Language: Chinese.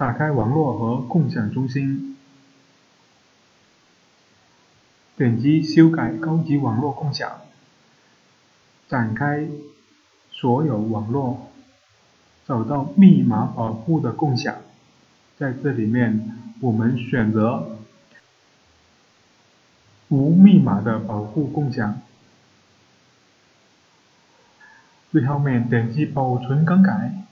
打开网络和共享中心。点击修改高级网络共享。展开所有网络找到密码保护的共享。在这里面我们选择无密码的保护共享。最后面点击保存更改。